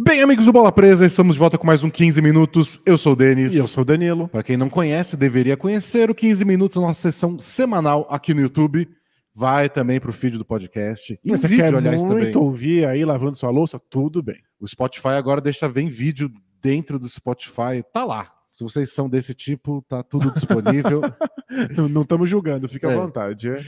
Bem, amigos do Bola Presa, estamos de volta com mais um 15 Minutos. Eu sou o Denis. E eu sou o Danilo. Para quem não conhece, deveria conhecer o 15 Minutos, a nossa sessão semanal aqui no YouTube. Vai também para o feed do podcast. E Você vídeo, quer aliás, muito também. ouvir aí lavando sua louça? Tudo bem. O Spotify agora deixa ver vídeo dentro do Spotify. Tá lá. Se vocês são desse tipo, tá tudo disponível. não estamos julgando, fica é. à vontade. É.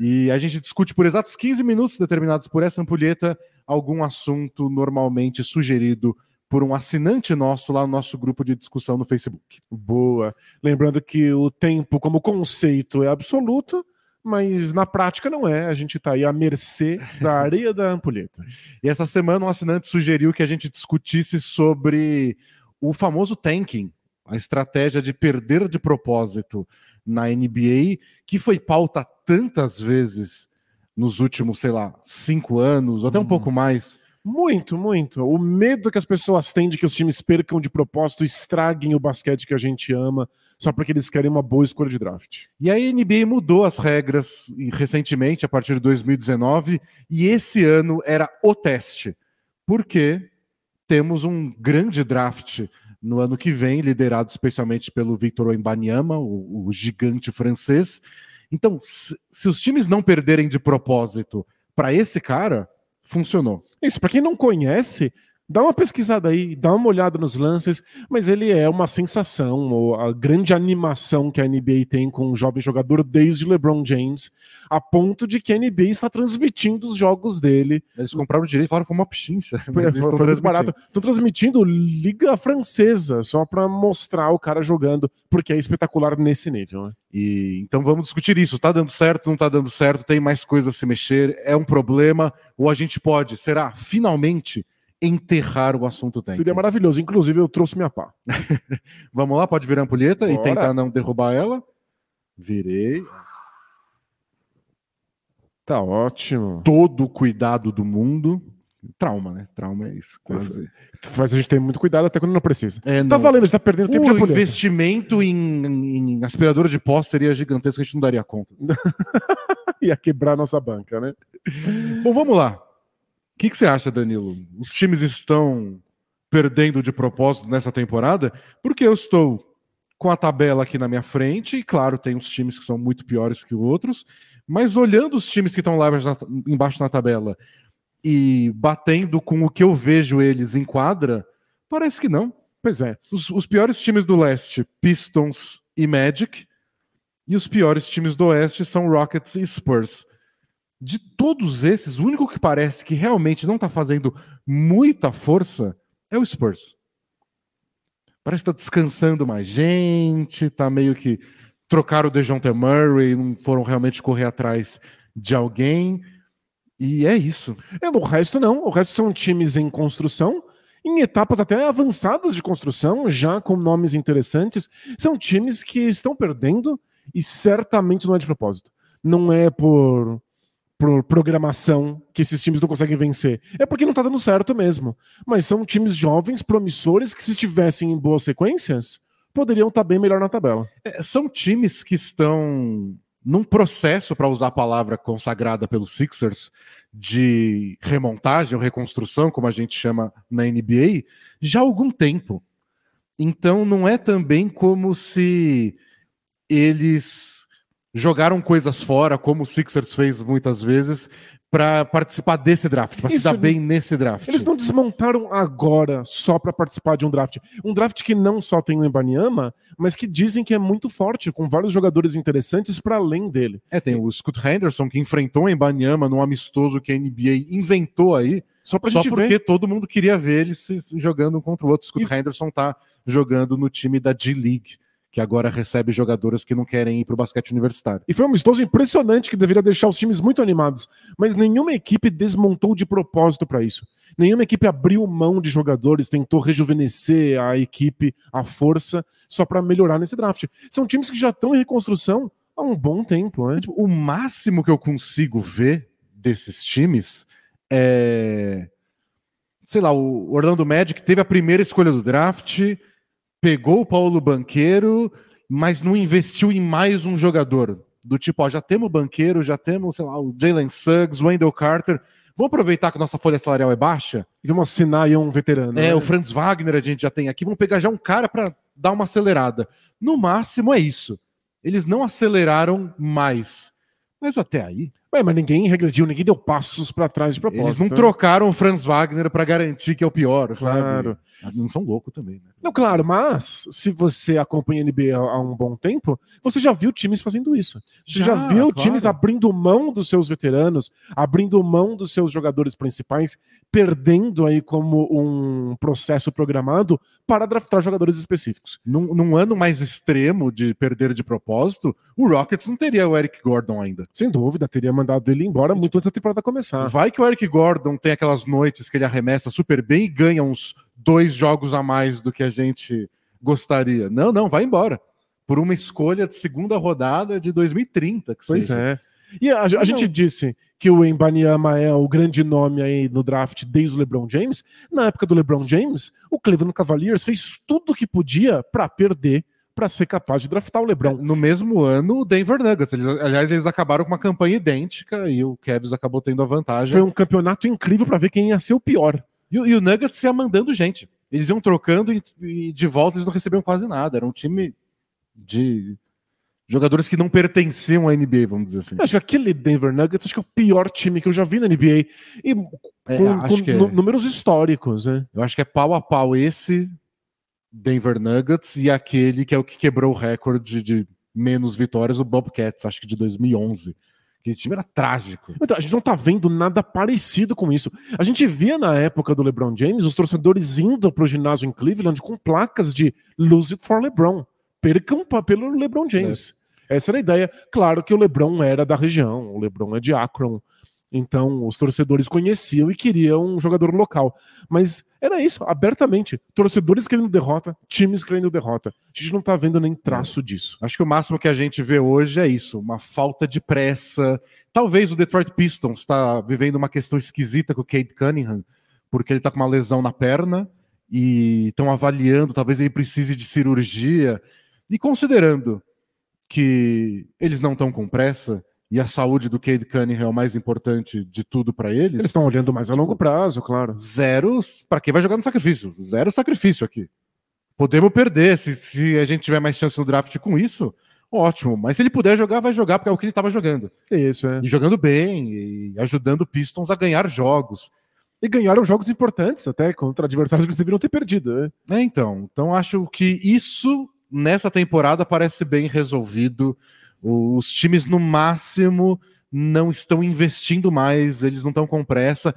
E a gente discute por exatos 15 minutos, determinados por essa ampulheta, algum assunto normalmente sugerido por um assinante nosso lá no nosso grupo de discussão no Facebook. Boa. Lembrando que o tempo como conceito é absoluto, mas na prática não é. A gente está aí à mercê da areia da ampulheta. E essa semana um assinante sugeriu que a gente discutisse sobre o famoso tanking, a estratégia de perder de propósito na NBA, que foi pauta tantas vezes nos últimos, sei lá, cinco anos, ou até um hum. pouco mais. Muito, muito. O medo que as pessoas têm de que os times percam de propósito, estraguem o basquete que a gente ama, só porque eles querem uma boa escolha de draft. E a NBA mudou as regras recentemente, a partir de 2019, e esse ano era o teste. Porque temos um grande draft no ano que vem, liderado especialmente pelo Victor Wembanyama, o, o gigante francês. Então, se, se os times não perderem de propósito para esse cara, funcionou. Isso, para quem não conhece, Dá uma pesquisada aí, dá uma olhada nos lances, mas ele é uma sensação, a grande animação que a NBA tem com um jovem jogador desde LeBron James, a ponto de que a NBA está transmitindo os jogos dele. Eles compraram o direito e falaram que foi uma pichincha. Foi, foi barato. Estão transmitindo Liga Francesa, só para mostrar o cara jogando, porque é espetacular nesse nível. Né? E então vamos discutir isso. Tá dando certo, não tá dando certo, tem mais coisas a se mexer, é um problema, ou a gente pode, será, finalmente enterrar o assunto técnico. Seria maravilhoso. Inclusive, eu trouxe minha pá. Vamos lá, pode virar a ampulheta Bora. e tentar não derrubar ela. Virei. Tá ótimo. Todo o cuidado do mundo. Trauma, né? Trauma é isso, quase. Faz a gente ter muito cuidado até quando não precisa. É, tá valendo, a gente tá perdendo tempo o de investimento em, em aspiradora de pó seria gigantesco, a gente não daria conta. Ia quebrar nossa banca, né? Bom, vamos lá que, que você acha, Danilo? Os times estão perdendo de propósito nessa temporada? Porque eu estou com a tabela aqui na minha frente, e claro, tem uns times que são muito piores que outros, mas olhando os times que estão lá embaixo na tabela e batendo com o que eu vejo eles em quadra, parece que não. Pois é. Os, os piores times do leste, Pistons e Magic, e os piores times do oeste são Rockets e Spurs de todos esses, o único que parece que realmente não está fazendo muita força é o Spurs. Parece que está descansando mais gente, está meio que trocaram o DeJounte Murray, não foram realmente correr atrás de alguém. E é isso. É, o resto não. O resto são times em construção, em etapas até avançadas de construção, já com nomes interessantes. São times que estão perdendo e certamente não é de propósito. Não é por por programação que esses times não conseguem vencer. É porque não tá dando certo mesmo. Mas são times jovens, promissores, que se estivessem em boas sequências, poderiam estar tá bem melhor na tabela. É, são times que estão num processo, para usar a palavra consagrada pelos Sixers, de remontagem ou reconstrução, como a gente chama na NBA, já há algum tempo. Então não é também como se eles jogaram coisas fora, como o Sixers fez muitas vezes, para participar desse draft, para se dar bem nesse draft. Eles não desmontaram agora só para participar de um draft. Um draft que não só tem o Embanyama, mas que dizem que é muito forte, com vários jogadores interessantes para além dele. É, tem o Scott Henderson que enfrentou o Embanyama num amistoso que a NBA inventou aí, só, pra só porque ver. todo mundo queria ver eles jogando contra o outro. Scott e... Henderson tá jogando no time da G-League que agora recebe jogadoras que não querem ir para o basquete universitário. E foi um amistoso impressionante que deveria deixar os times muito animados, mas nenhuma equipe desmontou de propósito para isso. Nenhuma equipe abriu mão de jogadores, tentou rejuvenescer a equipe, a força, só para melhorar nesse draft. São times que já estão em reconstrução há um bom tempo. Né? O máximo que eu consigo ver desses times é. Sei lá, o Orlando Magic teve a primeira escolha do draft pegou o Paulo Banqueiro, mas não investiu em mais um jogador. Do tipo, ó, já temos o Banqueiro, já temos, sei lá, o Jalen Suggs, o Wendell Carter, Vamos aproveitar que a nossa folha salarial é baixa. E vamos assinar aí um veterano. É, né? o Franz Wagner a gente já tem aqui. Vamos pegar já um cara para dar uma acelerada. No máximo é isso. Eles não aceleraram mais. Mas até aí. Ué, mas ninguém regrediu, ninguém deu passos pra trás de propósito. Eles não né? trocaram o Franz Wagner para garantir que é o pior, Claro. sabe? Não são loucos também, né? Não, claro, mas se você acompanha a NBA há, um bom tempo, você já viu times fazendo isso. Você já, Já, viu claro. times abrindo mão dos seus veteranos, abrindo mão dos seus jogadores principais, perdendo aí como um processo programado para draftar jogadores específicos. Num, num ano mais extremo de perder de propósito, o Rockets não teria o Eric Gordon ainda. Sem dúvida, teria mandado ele embora muito antes da temporada começar. Vai que o Eric Gordon tem aquelas noites que ele arremessa super bem e ganha uns dois jogos a mais do que a gente gostaria. Não, não, vai embora. Por uma escolha de segunda rodada de 2030. Que Pois seja. é. E a, a gente disse que o Embanyama é o grande nome aí no draft desde o LeBron James. Na época do LeBron James, o Cleveland Cavaliers fez tudo o que podia para perder, para ser capaz de draftar o LeBron. No mesmo ano, o Denver Nuggets. Eles, aliás, eles acabaram com uma campanha idêntica e o Cavs acabou tendo a vantagem. Foi um campeonato incrível para ver quem ia ser o pior. E, o- e o Nuggets ia mandando gente. Eles iam trocando e, e de volta eles não recebiam quase nada. Era um time de jogadores que não pertenciam à NBA, vamos dizer assim. Eu acho que aquele Denver Nuggets acho que é o pior time que eu já vi na NBA. E com, É, com é, números históricos, né? eu acho que é pau a pau esse Denver Nuggets e aquele que é o que quebrou o recorde de menos vitórias, o Bobcats, acho que de 2011. Aquele time era trágico. Então, a gente não tá vendo nada parecido com isso. A gente via na época do LeBron James os torcedores indo pro ginásio em Cleveland com placas de Lose It for LeBron. Percam pelo LeBron James. Essa era a ideia. Claro que o LeBron era da região, o LeBron é de Akron. Então, os torcedores conheciam e queriam um jogador local. Mas era isso, abertamente. Torcedores querendo derrota, times querendo derrota. A gente não tá vendo nem traço disso. Acho que o máximo que a gente vê hoje é isso, uma falta de pressa. Talvez o Detroit Pistons está vivendo uma questão esquisita com o Cade Cunningham, porque ele está com uma lesão na perna e estão avaliando, talvez ele precise de cirurgia. E considerando que eles não estão com pressa e a saúde do Cade Cunningham é o mais importante de tudo para Eles eles, estão olhando mais a longo prazo, claro. zero. Para quem vai jogar no sacrifício? Zero sacrifício aqui. Podemos perder. Se, se a gente tiver mais chance no draft com isso, ótimo. Mas se ele puder jogar, vai jogar, porque é o que ele estava jogando. Isso, é. E jogando bem, e ajudando o Pistons a ganhar jogos. E ganharam jogos importantes até contra adversários que eles deveriam ter perdido. né? É, então. Então acho que isso, nessa temporada, parece bem resolvido. Os times, no máximo, não estão investindo mais, eles não estão com pressa.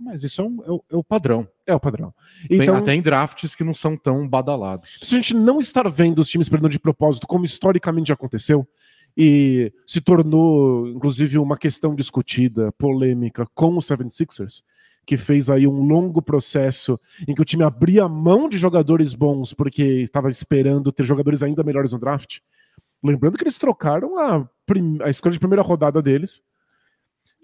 Mas isso é, um- é o- é o padrão. É o padrão. Tem- Então, até em drafts que não são tão badalados. se a gente não estar vendo os times perdendo de propósito, como historicamente já aconteceu, e se tornou, inclusive, uma questão discutida, polêmica com os 76ers, que fez aí um longo processo em que o time abria mão de jogadores bons porque estava esperando ter jogadores ainda melhores no draft. Lembrando que eles trocaram a, a escolha de primeira rodada deles,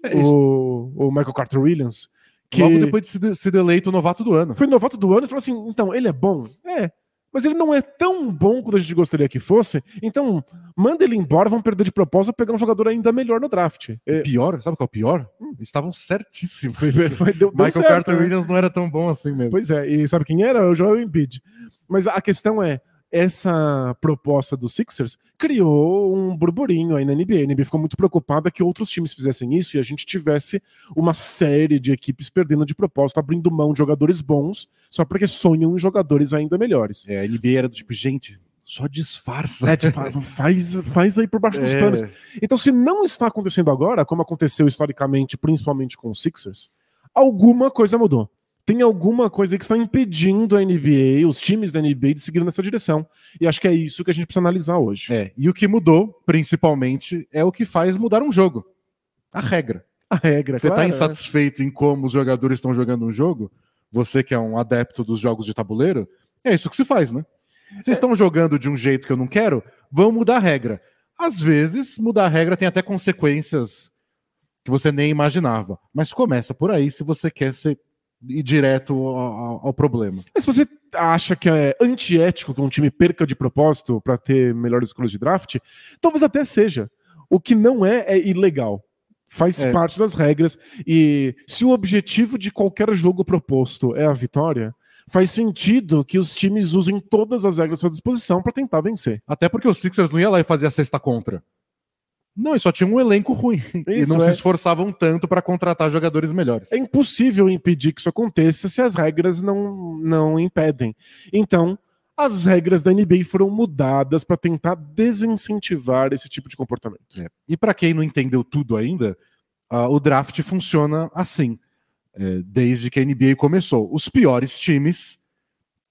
É o, o Michael Carter Williams, que Logo depois de ser- ser eleito o novato do ano. foi novato do ano e falou assim: então, ele é bom? É. Mas ele não é tão bom quanto a gente gostaria que fosse. Então, manda ele embora, vamos perder de propósito pegar um jogador ainda melhor no draft. É, Pior, sabe qual é o pior? Eles estavam certíssimos. foi, foi- deu Michael certo, Carter né? Williams não era tão bom assim mesmo. Pois é, e sabe quem era? O Joel Embiid. Mas a questão é, essa proposta dos Sixers criou um burburinho aí na NBA. A NBA ficou muito preocupada que outros times fizessem isso e a gente tivesse uma série de equipes perdendo de propósito, abrindo mão de jogadores bons só porque sonham em jogadores ainda melhores. É, a NBA era do tipo, gente, só disfarça. É, faz, faz aí por baixo dos É, panos. Então, se não está acontecendo agora, como aconteceu historicamente, principalmente com os Sixers, alguma coisa mudou. Tem alguma coisa que está impedindo a NBA, os times da NBA, de seguir nessa direção. E acho que é isso que a gente precisa analisar hoje. é, e o que mudou, principalmente, é o que faz mudar um jogo. A regra. A regra, Você está claro, insatisfeito em como os jogadores estão jogando um jogo? Você que é um adepto dos jogos de tabuleiro, é isso que se faz, né? Vocês estão jogando de um jeito que eu não quero? Vão mudar a regra. Às vezes, mudar a regra tem até consequências que você nem imaginava. Mas começa por aí se você quer ser ir direto ao, ao- problema. Mas se você acha que é antiético que um time perca de propósito para ter melhores escolhas de draft, talvez até seja. O que não é é ilegal. Faz É. parte das regras. E se o objetivo de qualquer jogo proposto é a vitória, faz sentido que os times usem todas as regras à sua disposição para tentar vencer. Até porque o Sixers não ia lá e fazia a sexta contra. Não, eles só tinha um elenco ruim. e Isso, não é. se esforçavam tanto para contratar jogadores melhores. É impossível impedir que isso aconteça se as regras não, não impedem. Então, as regras da NBA foram mudadas para tentar desincentivar esse tipo de comportamento. É. E para quem não entendeu tudo ainda, ah, o draft funciona assim, é, desde que a NBA começou. Os piores times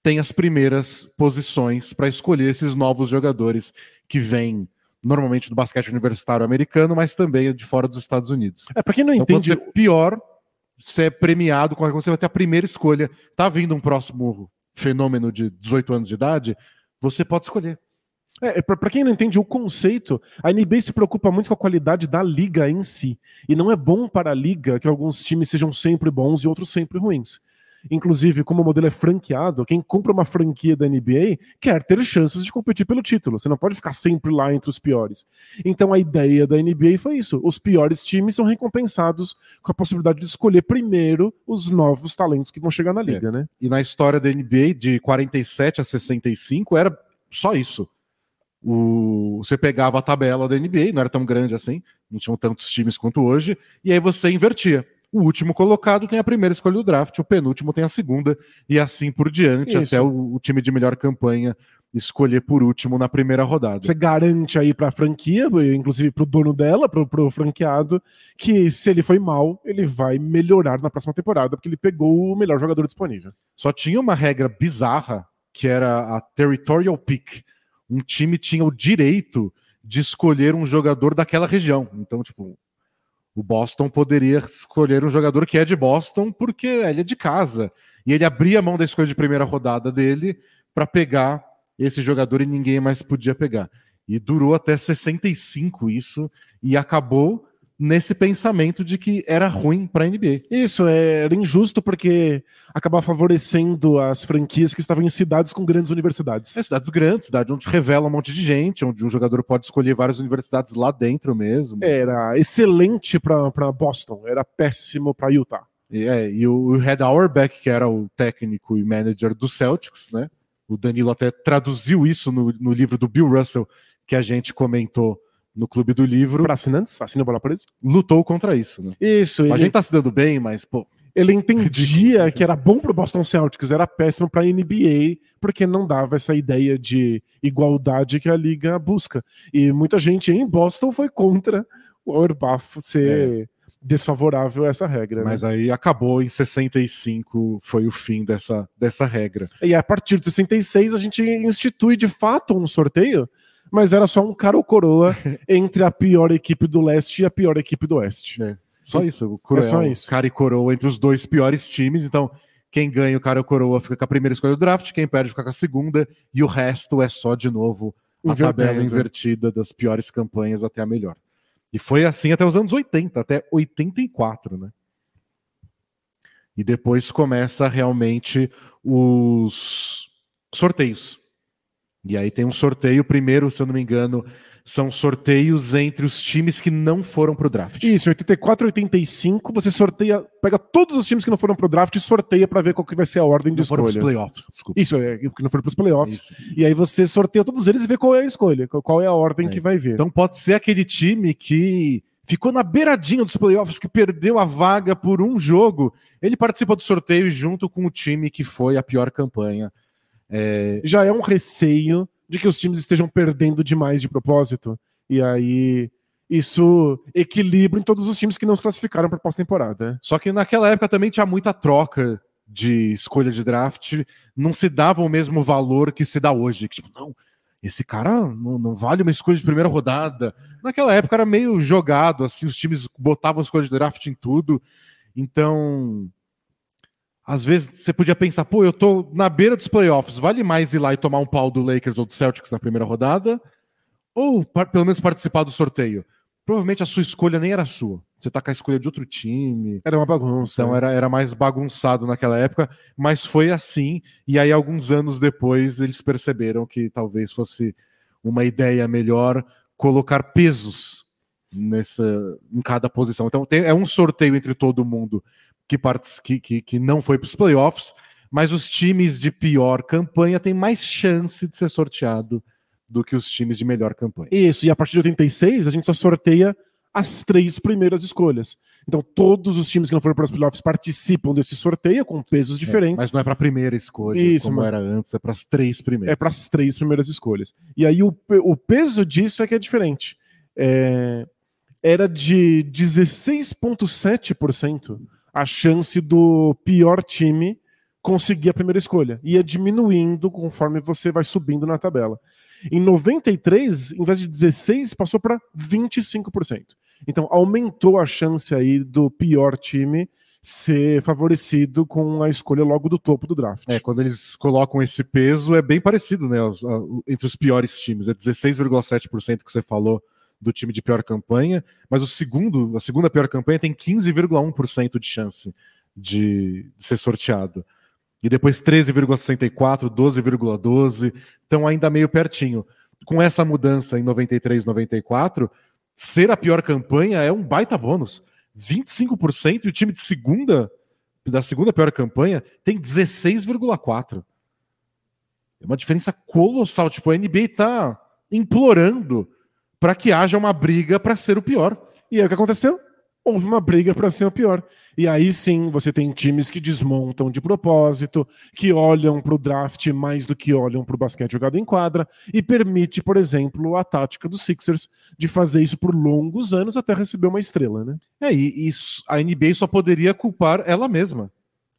têm as primeiras posições para escolher esses novos jogadores que vêm normalmente do basquete universitário americano, mas também de fora dos Estados Unidos. É, para quem não Então, entende, é pior, você é premiado, quando você vai ter a primeira escolha. Tá vindo um próximo fenômeno de 18 anos de idade, você pode escolher. É, pra, pra quem não entende o conceito, a NBA se preocupa muito com a qualidade da liga em si. E não é bom para a liga que alguns times sejam sempre bons e outros sempre ruins. Inclusive, como o modelo é franqueado, quem compra uma franquia da NBA quer ter chances de competir pelo título. Você não pode ficar sempre lá entre os piores. Então a ideia da NBA foi isso. Os piores times são recompensados com a possibilidade de escolher primeiro os novos talentos que vão chegar na liga, né? E na história da NBA, de 47 a 65, era só isso. O... Você pegava a tabela da NBA, não era tão grande assim, não tinham tantos times quanto hoje, e aí você invertia. O último colocado tem a primeira escolha do draft, o penúltimo tem a segunda, e assim por diante, Isso. até o, o time de melhor campanha escolher por último na primeira rodada. Você garante aí pra franquia, inclusive pro dono dela, pro, pro franqueado, que se ele foi mal, ele vai melhorar na próxima temporada, porque ele pegou o melhor jogador disponível. Só tinha uma regra bizarra, que era a territorial pick. Um time tinha o direito de escolher um jogador daquela região. Então, tipo, o Boston poderia escolher um jogador que é de Boston porque ele é de casa. E ele abria a mão da escolha de primeira rodada dele para pegar esse jogador e ninguém mais podia pegar. E durou até 65 isso e acabou nesse pensamento de que era ruim para a NBA. Isso, é, era injusto porque acabava favorecendo as franquias que estavam em cidades com grandes universidades. É cidades grandes, cidade onde revela um monte de gente, onde um jogador pode escolher várias universidades lá dentro mesmo. Era excelente pra Boston, era péssimo pra Utah. E, é, e o, o Red Auerbach, que era o técnico e manager do Celtics, né? O Danilo até traduziu isso no, no livro do Bill Russell, que a gente comentou no Clube do Livro. Para assinantes, assina bola presa. Lutou contra isso, né? Isso, A ele, gente tá se dando bem, mas, pô, ele entendia Ridículo. que era bom pro Boston Celtics, era péssimo pra NBA, porque não dava essa ideia de igualdade que a liga busca. E muita gente em Boston foi contra o Auerbach ser desfavorável a essa regra. né? mas aí acabou em 65, foi o fim dessa, dessa regra. E a partir de 66 a gente institui de fato um sorteio, mas era só um cara ou coroa entre a pior equipe do leste e a pior equipe do oeste. Só isso, o cruel, É só isso. cara e coroa entre os dois piores times, então quem ganha o cara e coroa fica com a primeira escolha do draft, quem perde fica com a segunda, e o resto é só de novo a Invertendo. tabela invertida das piores campanhas até a melhor. E foi assim até os anos 80, até 84, né? E depois começa realmente os sorteios. E aí tem um sorteio, primeiro, se eu não me engano, são sorteios entre os times que não foram pro draft. Isso, 84 85, você sorteia, pega todos os times que não foram pro draft e sorteia pra ver qual que vai ser a ordem de não foram pros escolha. playoffs, desculpa. Isso, é, que não foram pros playoffs. Isso. E aí você sorteia todos eles e vê qual é a escolha, qual- é a ordem É. que vai vir. Então pode ser aquele time que ficou na beiradinha dos playoffs, que perdeu a vaga por um jogo. Ele participa do sorteio junto com o time que foi a pior campanha. É, já é um receio de que os times estejam perdendo demais de propósito. E aí isso equilibra em todos os times que não se classificaram para pós-temporada. Só que naquela época também tinha muita troca de escolha de draft, não se dava o mesmo valor que se dá hoje. Que, tipo, não, esse cara não, não vale uma escolha de primeira rodada. Naquela época era meio jogado, assim, os times botavam escolha de draft em tudo. Então, às vezes você podia pensar, pô, eu tô na beira dos playoffs, vale mais ir lá e tomar um pau do Lakers ou do Celtics na primeira rodada? Ou pelo menos participar do sorteio? Provavelmente a sua escolha nem era sua. Você tá com a escolha de outro time. Era uma bagunça. Então era, era mais bagunçado naquela época, mas foi assim. E aí, alguns anos depois, eles perceberam que talvez fosse uma ideia melhor colocar pesos nessa, em cada posição. Então tem, é um sorteio entre todo mundo que, que, que, que não foi para os playoffs, mas os times de pior campanha têm mais chance de ser sorteado do que os times de melhor campanha. Isso, e a partir de 86 a gente só sorteia as três primeiras escolhas. Então todos os times que não foram para os playoffs participam desse sorteio com pesos diferentes. É, mas não é para a primeira escolha, Isso, como era antes, é para as três primeiras. É para as três primeiras escolhas. E aí o, o peso disso é que é diferente. É, era de 16,7% a chance do pior time conseguir a primeira escolha. Ia diminuindo conforme você vai subindo na tabela. Em 93, em vez de 16, passou para 25%. Então aumentou a chance aí do pior time ser favorecido com a escolha logo do topo do draft. É, quando eles colocam esse peso, é bem parecido, né? Entre os piores times. É 16,7% que você falou do time de pior campanha, mas o segundo, a segunda pior campanha tem 15,1% de chance de, de ser sorteado. E depois 13,64, 12,12, estão ainda meio pertinho. Com essa mudança em 93, 94, ser a pior campanha é um baita bônus. 25% e o time de segunda, da segunda pior campanha, tem 16,4%. É uma diferença colossal. Tipo, a NBA está implorando para que haja uma briga para ser o pior. E é o que aconteceu? houve uma briga para ser o pior. E aí sim, você tem times que desmontam de propósito, que olham para o draft mais do que olham para o basquete jogado em quadra, e permite, por exemplo, a tática dos Sixers de fazer isso por longos anos até receber uma estrela, né? É, e isso, a NBA só poderia culpar ela mesma.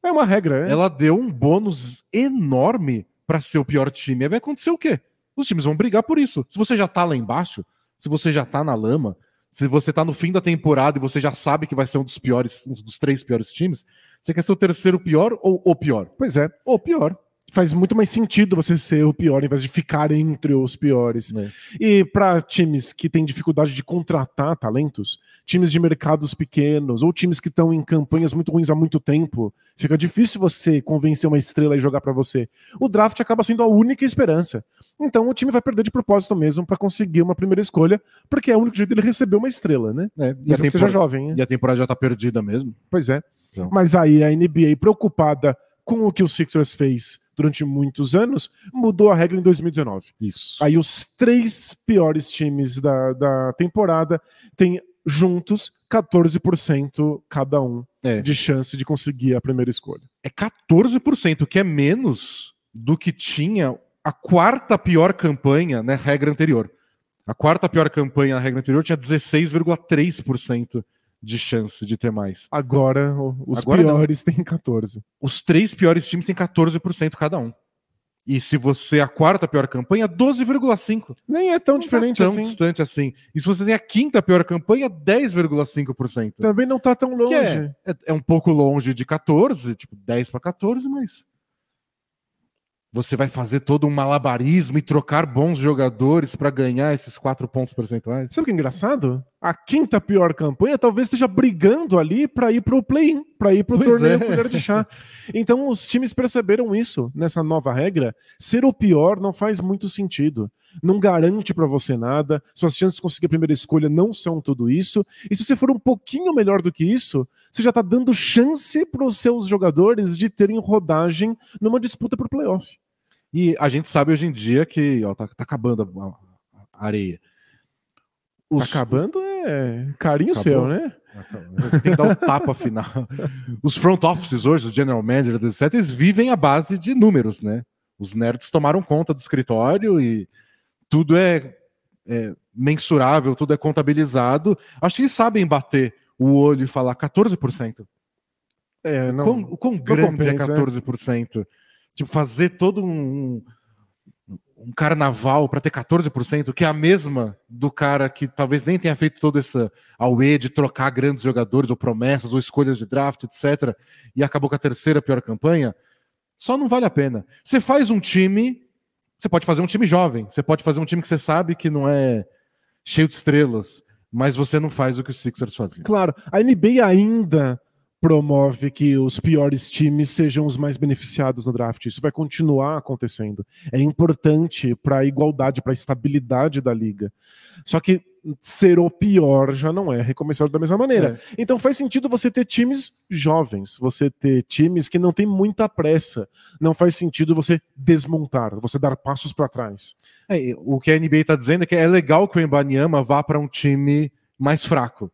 É uma regra, é. Ela deu um bônus enorme para ser o pior time. Aí vai acontecer o quê? Os times vão brigar por isso. Se você já tá lá embaixo, se você já tá na lama, se você tá no fim da temporada e você já sabe que vai ser um dos piores, um dos três piores times, você quer ser o terceiro pior ou o pior? Pois é, o pior. Faz muito mais sentido você ser o pior em vez de ficar entre os piores. É. E para times que têm dificuldade de contratar talentos, times de mercados pequenos ou times que estão em campanhas muito ruins há muito tempo, fica difícil você convencer uma estrela e jogar para você. O draft acaba sendo a única esperança. Então o time vai perder de propósito mesmo para conseguir uma primeira escolha, porque é o único jeito dele receber uma estrela, né? É, e a seja jovem. E a temporada já tá perdida mesmo. Pois é. Então. Mas aí a NBA, preocupada com o que o Sixers fez durante muitos anos, mudou a regra em 2019. Isso. Aí os três piores times da, da temporada têm juntos 14% cada um é. de chance de conseguir a primeira escolha. É 14%, que é menos do que tinha a quarta pior campanha na né, regra anterior. A quarta pior campanha na regra anterior tinha 16,3% de chance de ter mais. Agora, os Agora piores não. têm 14%. Os três piores times têm 14% cada um. E se você a quarta pior campanha, 12,5. Nem é tão não diferente tá tão assim. distante assim. E se você tem a quinta pior campanha, 10,5%. Também não tá tão longe. É, é, é, um pouco longe de 14, tipo 10 para 14, mas você vai fazer todo um malabarismo e trocar bons jogadores para ganhar esses quatro pontos percentuais? Sabe o que é engraçado? A quinta pior campanha talvez esteja brigando ali para ir para o play-in, para ir para o torneio é. colher de chá. Então os times perceberam isso nessa nova regra. Ser o pior não faz muito sentido. Não garante para você nada. Suas chances de conseguir a primeira escolha não são tudo isso. E se você for um pouquinho melhor do que isso, você já está dando chance para os seus jogadores de terem rodagem numa disputa por playoff. E a gente sabe hoje em dia que ó, tá, tá acabando a, areia. Os... Tá acabando é carinho Acabou. seu, né? Tem que dar um tapa final. Os front offices hoje, os general managers, etc., eles vivem à base de números, né? Os nerds tomaram conta do escritório e tudo é, é mensurável, tudo é contabilizado. Acho que eles sabem bater o olho e falar 14%. É, não, o quão, o quão grande é compensa, é 14%? Tipo, fazer todo um, um carnaval para ter 14%, que é a mesma do cara que talvez nem tenha feito toda essa auê de trocar grandes jogadores, ou promessas, ou escolhas de draft, etc., e acabou com a terceira pior campanha, só não vale a pena. Você faz um time, você pode fazer um time jovem, você pode fazer um time que você sabe que não é cheio de estrelas, mas você não faz o que os Sixers faziam. Claro, a NBA ainda promove que os piores times sejam os mais beneficiados no draft. Isso vai continuar acontecendo. É importante para a igualdade, para a estabilidade da liga. Só que ser o pior já não é recomeçar da mesma maneira. É. Então faz sentido você ter times jovens, você ter times que não tem muita pressa. Não faz sentido você desmontar, você dar passos para trás. É, o que a NBA está dizendo é que é legal que o Embanyama vá para um time mais fraco.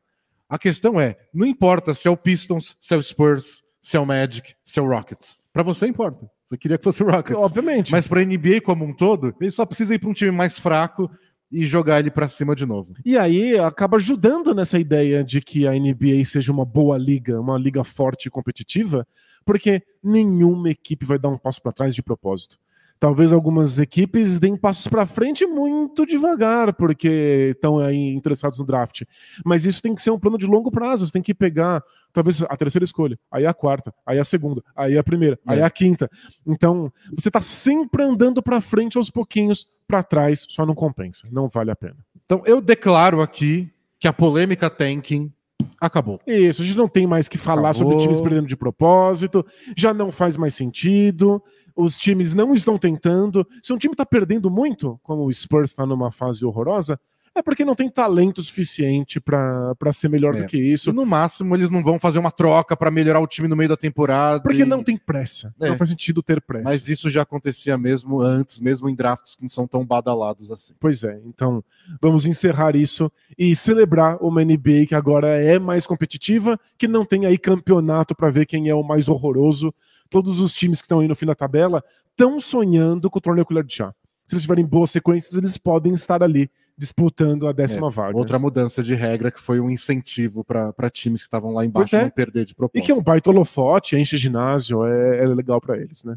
A questão é, não importa se é o Pistons, se é o Spurs, se é o Magic, se é o Rockets. Para você importa. Você queria que fosse o Rockets. Obviamente. Mas para a NBA como um todo, ele só precisa ir para um time mais fraco e jogar ele para cima de novo. E aí acaba ajudando nessa ideia de que a NBA seja uma boa liga, uma liga forte e competitiva, porque nenhuma equipe vai dar um passo para trás de propósito. Talvez algumas equipes deem passos para frente muito devagar, porque estão aí interessados no draft. Mas isso tem que ser um plano de longo prazo. Você tem que pegar, talvez, a terceira escolha, aí a quarta, aí a segunda, aí a primeira, é. aí a quinta. Então, você está sempre andando para frente aos pouquinhos, para trás só não compensa. Não vale a pena. Então, eu declaro aqui que a polêmica tanking acabou. Isso, a gente não tem mais que falar acabou. sobre times perdendo de propósito, já não faz mais sentido os times não estão tentando. Se um time está perdendo muito, como o Spurs está numa fase horrorosa, é porque não tem talento suficiente para ser melhor é. do que isso. E no máximo, eles não vão fazer uma troca para melhorar o time no meio da temporada. Porque e... não tem pressa. É. Não faz sentido ter pressa. Mas isso já acontecia mesmo antes, mesmo em drafts que não são tão badalados assim. Pois é. Então, vamos encerrar isso e celebrar uma NBA que agora é mais competitiva, que não tem aí campeonato para ver quem é o mais horroroso todos os times que estão aí no fim da tabela estão sonhando com o torneio colher de chá. Se eles tiverem boas sequências, eles podem estar ali disputando a décima é, vaga. Outra mudança de regra que foi um incentivo para times que estavam lá embaixo é. não perder de propósito. E que é um baita holofote, enche ginásio, é, é legal para eles, né?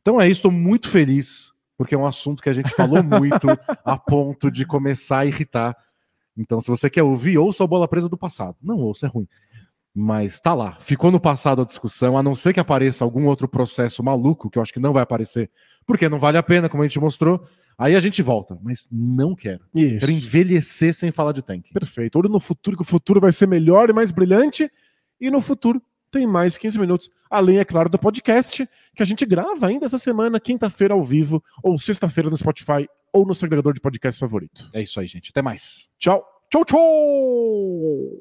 Então é isso, estou muito feliz, porque é um assunto que a gente falou muito a ponto de começar a irritar. Então, se você quer ouvir, ouça a bola presa do passado. Não ouça, é ruim. Mas tá lá, ficou no passado a discussão, a não ser que apareça algum outro processo maluco, que eu acho que não vai aparecer, porque não vale a pena, como a gente mostrou. Aí a gente volta, mas não quero. Isso. Quero envelhecer sem falar de tank. Perfeito. Olho no futuro, que o futuro vai ser melhor e mais brilhante. E no futuro tem mais 15 minutos. Além, é claro, do podcast, que a gente grava ainda essa semana, quinta-feira ao vivo, ou sexta-feira no Spotify, ou no seu agregador de podcast favorito. É isso aí, gente. Até mais. Tchau. Tchau, tchau!